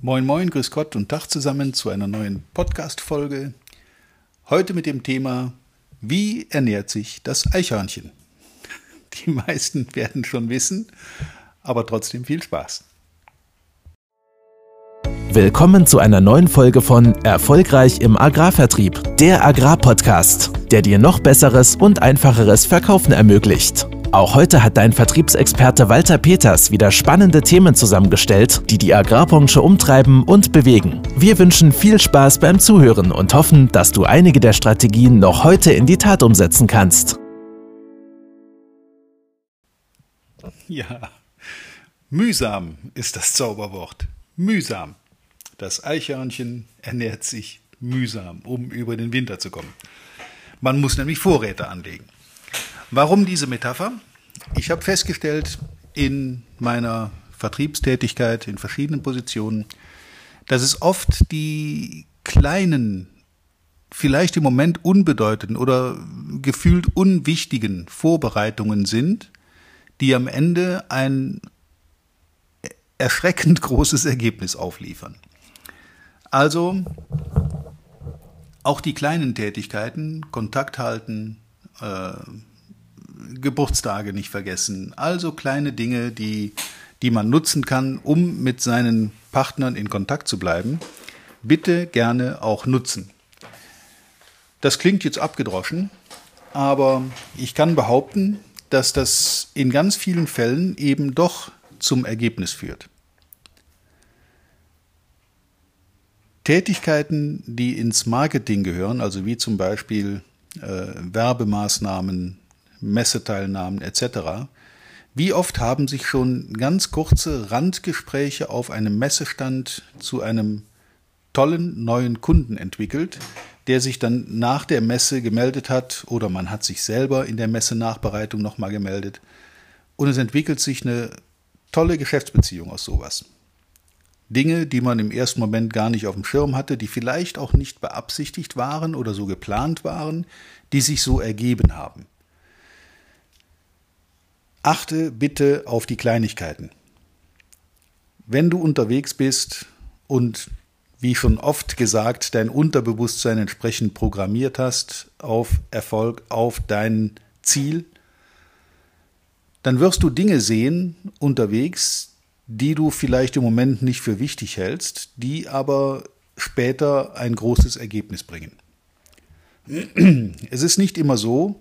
Moin Moin, Grüß Gott und Tag zusammen zu einer neuen Podcast-Folge. Heute mit dem Thema Wie ernährt sich das Eichhörnchen? Die meisten werden schon wissen, aber trotzdem viel Spaß. Willkommen zu einer neuen Folge von Erfolgreich im Agrarvertrieb, der Agrarpodcast, der dir noch besseres und einfacheres Verkaufen ermöglicht. Auch heute hat dein Vertriebsexperte Walter Peters wieder spannende Themen zusammengestellt, die die Agrarbranche umtreiben und bewegen. Wir wünschen viel Spaß beim Zuhören und hoffen, dass du einige der Strategien noch heute in die Tat umsetzen kannst. Ja, mühsam ist das Zauberwort. Mühsam. Das Eichhörnchen ernährt sich mühsam, um über den Winter zu kommen. Man muss nämlich Vorräte anlegen. Warum diese Metapher? Ich habe festgestellt in meiner Vertriebstätigkeit in verschiedenen Positionen, dass es oft die kleinen, vielleicht im Moment unbedeutenden oder gefühlt unwichtigen Vorbereitungen sind, die am Ende ein erschreckend großes Ergebnis aufliefern. Also auch die kleinen Tätigkeiten, Kontakt halten, äh, Geburtstage nicht vergessen. Also kleine Dinge, die, die man nutzen kann, um mit seinen Partnern in Kontakt zu bleiben. Bitte gerne auch nutzen. Das klingt jetzt abgedroschen, aber ich kann behaupten, dass das in ganz vielen Fällen eben doch zum Ergebnis führt. Tätigkeiten, die ins Marketing gehören, also wie zum Beispiel äh, Werbemaßnahmen, Messeteilnahmen etc. Wie oft haben sich schon ganz kurze Randgespräche auf einem Messestand zu einem tollen neuen Kunden entwickelt, der sich dann nach der Messe gemeldet hat oder man hat sich selber in der Messe-Nachbereitung nochmal gemeldet und es entwickelt sich eine tolle Geschäftsbeziehung aus sowas. Dinge, die man im ersten Moment gar nicht auf dem Schirm hatte, die vielleicht auch nicht beabsichtigt waren oder so geplant waren, die sich so ergeben haben. Achte bitte auf die Kleinigkeiten. Wenn du unterwegs bist und wie schon oft gesagt, dein Unterbewusstsein entsprechend programmiert hast auf Erfolg, auf dein Ziel, dann wirst du Dinge sehen unterwegs, die du vielleicht im Moment nicht für wichtig hältst, die aber später ein großes Ergebnis bringen. Es ist nicht immer so,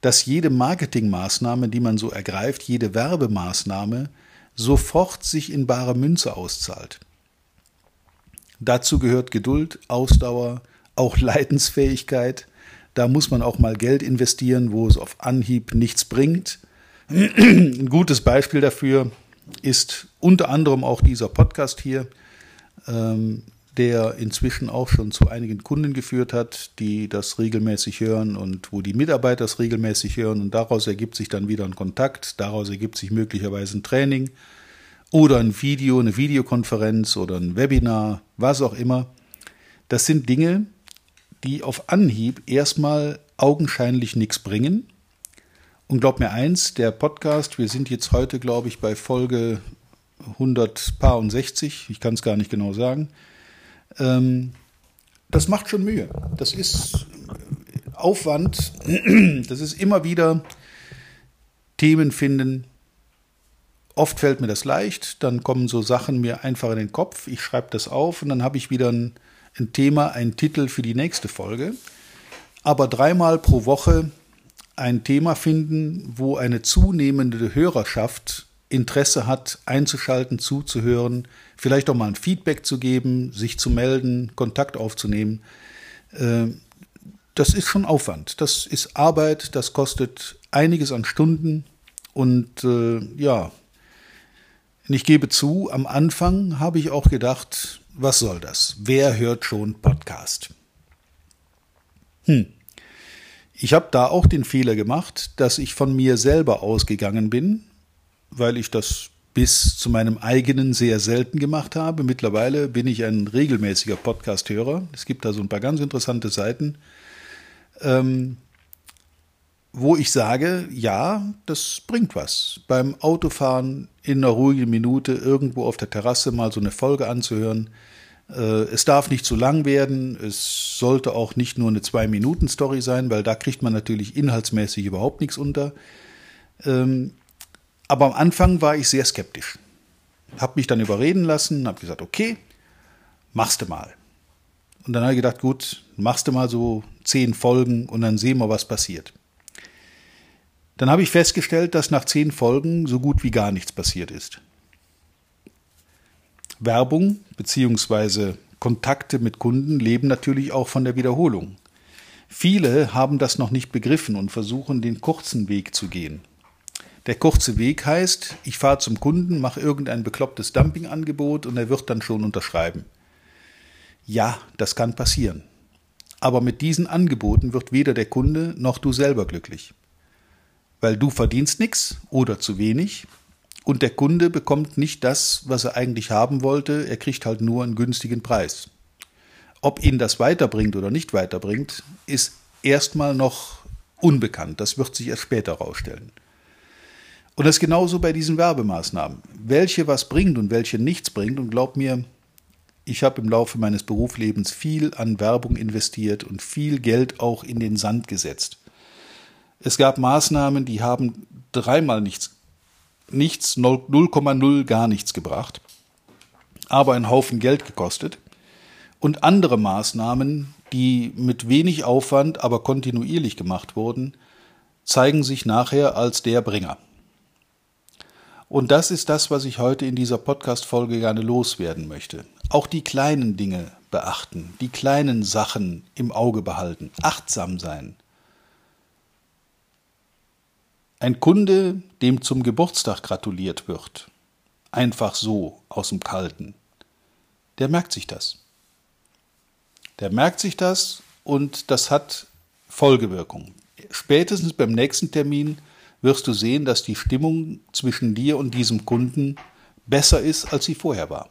dass jede Marketingmaßnahme, die man so ergreift, jede Werbemaßnahme sofort sich in bare Münze auszahlt. Dazu gehört Geduld, Ausdauer, auch Leidensfähigkeit. Da muss man auch mal Geld investieren, wo es auf Anhieb nichts bringt. Ein gutes Beispiel dafür ist unter anderem auch dieser Podcast hier. Der inzwischen auch schon zu einigen Kunden geführt hat, die das regelmäßig hören und wo die Mitarbeiter das regelmäßig hören und daraus ergibt sich dann wieder ein Kontakt, daraus ergibt sich möglicherweise ein Training oder ein Video, eine Videokonferenz oder ein Webinar, was auch immer. Das sind Dinge, die auf Anhieb erstmal augenscheinlich nichts bringen. Und glaub mir eins, der Podcast, wir sind jetzt heute, glaube ich, bei Folge 160, ich kann es gar nicht genau sagen, ähm, das macht schon Mühe. Das ist Aufwand. Das ist immer wieder Themen finden. Oft fällt mir das leicht, dann kommen so Sachen mir einfach in den Kopf. Ich schreibe das auf und dann habe ich wieder ein, ein Thema, einen Titel für die nächste Folge. Aber dreimal pro Woche ein Thema finden, wo eine zunehmende Hörerschaft Interesse hat, einzuschalten, zuzuhören, vielleicht auch mal ein Feedback zu geben, sich zu melden, Kontakt aufzunehmen. Äh, das ist schon Aufwand. Das ist Arbeit, das kostet einiges an Stunden. Und äh, ja, ich gebe zu, am Anfang habe ich auch gedacht, was soll das? Wer hört schon Podcast? Hm. Ich habe da auch den Fehler gemacht, dass ich von mir selber ausgegangen bin weil ich das bis zu meinem eigenen sehr selten gemacht habe. Mittlerweile bin ich ein regelmäßiger Podcast-Hörer. Es gibt da so ein paar ganz interessante Seiten, ähm, wo ich sage, ja, das bringt was. Beim Autofahren in einer ruhigen Minute irgendwo auf der Terrasse mal so eine Folge anzuhören. Äh, es darf nicht zu lang werden. Es sollte auch nicht nur eine Zwei-Minuten-Story sein, weil da kriegt man natürlich inhaltsmäßig überhaupt nichts unter. Ähm, aber am Anfang war ich sehr skeptisch. Hab mich dann überreden lassen, habe gesagt, okay, machst du mal. Und dann habe ich gedacht, gut, machst du mal so zehn Folgen und dann sehen wir, was passiert. Dann habe ich festgestellt, dass nach zehn Folgen so gut wie gar nichts passiert ist. Werbung bzw. Kontakte mit Kunden leben natürlich auch von der Wiederholung. Viele haben das noch nicht begriffen und versuchen den kurzen Weg zu gehen. Der kurze Weg heißt, ich fahre zum Kunden, mache irgendein beklopptes Dumpingangebot und er wird dann schon unterschreiben. Ja, das kann passieren. Aber mit diesen Angeboten wird weder der Kunde noch du selber glücklich. Weil du verdienst nichts oder zu wenig und der Kunde bekommt nicht das, was er eigentlich haben wollte, er kriegt halt nur einen günstigen Preis. Ob ihn das weiterbringt oder nicht weiterbringt, ist erstmal noch unbekannt. Das wird sich erst später herausstellen. Und das genauso bei diesen Werbemaßnahmen. Welche was bringt und welche nichts bringt. Und glaub mir, ich habe im Laufe meines Berufslebens viel an Werbung investiert und viel Geld auch in den Sand gesetzt. Es gab Maßnahmen, die haben dreimal nichts, nichts 0,0 gar nichts gebracht, aber einen Haufen Geld gekostet. Und andere Maßnahmen, die mit wenig Aufwand, aber kontinuierlich gemacht wurden, zeigen sich nachher als der Bringer. Und das ist das, was ich heute in dieser Podcast-Folge gerne loswerden möchte. Auch die kleinen Dinge beachten, die kleinen Sachen im Auge behalten, achtsam sein. Ein Kunde, dem zum Geburtstag gratuliert wird, einfach so aus dem Kalten, der merkt sich das. Der merkt sich das und das hat Folgewirkung. Spätestens beim nächsten Termin wirst du sehen, dass die Stimmung zwischen dir und diesem Kunden besser ist, als sie vorher war.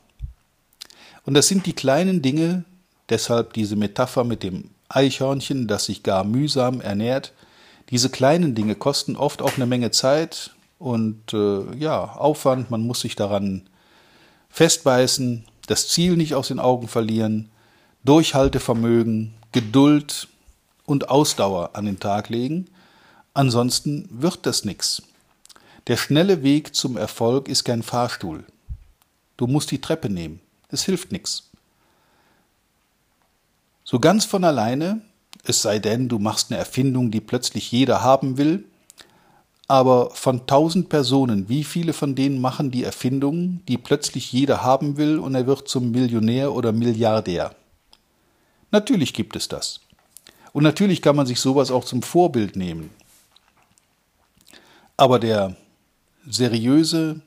Und das sind die kleinen Dinge, deshalb diese Metapher mit dem Eichhörnchen, das sich gar mühsam ernährt. Diese kleinen Dinge kosten oft auch eine Menge Zeit und äh, ja, Aufwand, man muss sich daran festbeißen, das Ziel nicht aus den Augen verlieren, Durchhaltevermögen, Geduld und Ausdauer an den Tag legen, Ansonsten wird das nichts. Der schnelle Weg zum Erfolg ist kein Fahrstuhl. Du musst die Treppe nehmen. Es hilft nichts. So ganz von alleine, es sei denn, du machst eine Erfindung, die plötzlich jeder haben will, aber von tausend Personen, wie viele von denen machen die Erfindung, die plötzlich jeder haben will und er wird zum Millionär oder Milliardär? Natürlich gibt es das. Und natürlich kann man sich sowas auch zum Vorbild nehmen. Aber der seriöse,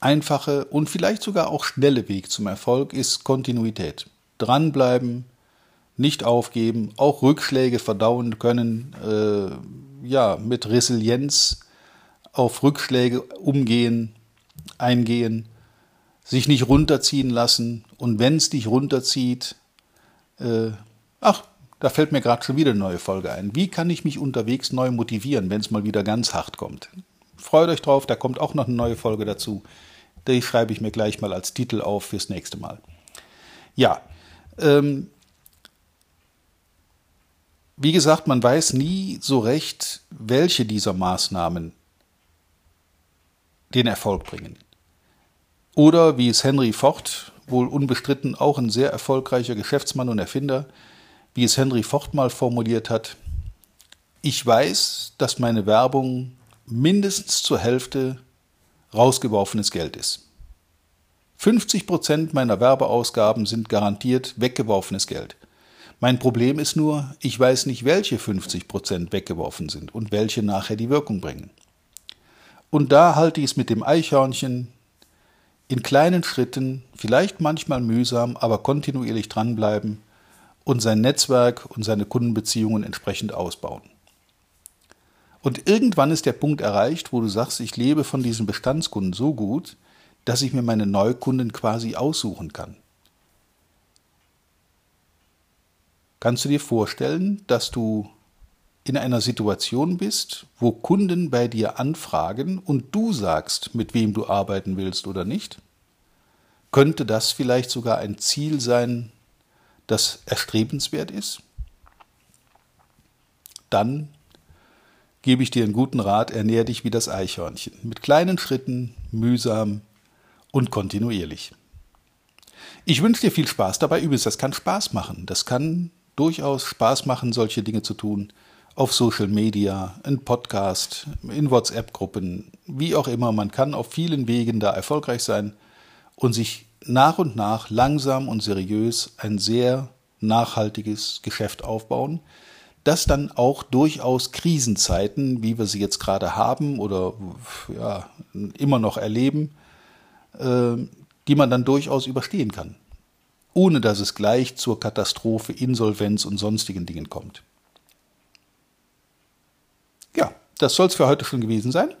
einfache und vielleicht sogar auch schnelle Weg zum Erfolg ist Kontinuität. Dranbleiben, nicht aufgeben, auch Rückschläge verdauen können, äh, ja, mit Resilienz auf Rückschläge umgehen, eingehen, sich nicht runterziehen lassen und wenn es dich runterzieht, äh, ach, da fällt mir gerade schon wieder eine neue Folge ein. Wie kann ich mich unterwegs neu motivieren, wenn es mal wieder ganz hart kommt? Freut euch drauf, da kommt auch noch eine neue Folge dazu. Die schreibe ich mir gleich mal als Titel auf fürs nächste Mal. Ja, ähm, wie gesagt, man weiß nie so recht, welche dieser Maßnahmen den Erfolg bringen. Oder wie es Henry Ford, wohl unbestritten auch ein sehr erfolgreicher Geschäftsmann und Erfinder, wie es Henry Ford mal formuliert hat, ich weiß, dass meine Werbung mindestens zur Hälfte rausgeworfenes Geld ist. 50 Prozent meiner Werbeausgaben sind garantiert weggeworfenes Geld. Mein Problem ist nur, ich weiß nicht, welche 50 Prozent weggeworfen sind und welche nachher die Wirkung bringen. Und da halte ich es mit dem Eichhörnchen in kleinen Schritten, vielleicht manchmal mühsam, aber kontinuierlich dranbleiben und sein Netzwerk und seine Kundenbeziehungen entsprechend ausbauen. Und irgendwann ist der Punkt erreicht, wo du sagst, ich lebe von diesen Bestandskunden so gut, dass ich mir meine Neukunden quasi aussuchen kann. Kannst du dir vorstellen, dass du in einer Situation bist, wo Kunden bei dir anfragen und du sagst, mit wem du arbeiten willst oder nicht, könnte das vielleicht sogar ein Ziel sein, das erstrebenswert ist? Dann gebe ich dir einen guten Rat, ernähr dich wie das Eichhörnchen, mit kleinen Schritten, mühsam und kontinuierlich. Ich wünsche dir viel Spaß dabei. Übrigens, das kann Spaß machen. Das kann durchaus Spaß machen, solche Dinge zu tun. Auf Social Media, in Podcast, in WhatsApp-Gruppen, wie auch immer. Man kann auf vielen Wegen da erfolgreich sein und sich nach und nach langsam und seriös ein sehr nachhaltiges Geschäft aufbauen, das dann auch durchaus Krisenzeiten, wie wir sie jetzt gerade haben oder ja, immer noch erleben, äh, die man dann durchaus überstehen kann, ohne dass es gleich zur Katastrophe, Insolvenz und sonstigen Dingen kommt. Ja, das soll es für heute schon gewesen sein.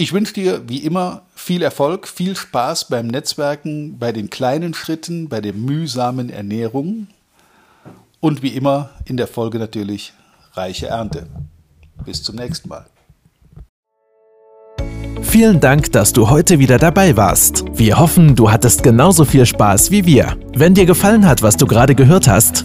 Ich wünsche dir wie immer viel Erfolg, viel Spaß beim Netzwerken, bei den kleinen Schritten, bei der mühsamen Ernährung und wie immer in der Folge natürlich reiche Ernte. Bis zum nächsten Mal. Vielen Dank, dass du heute wieder dabei warst. Wir hoffen, du hattest genauso viel Spaß wie wir. Wenn dir gefallen hat, was du gerade gehört hast,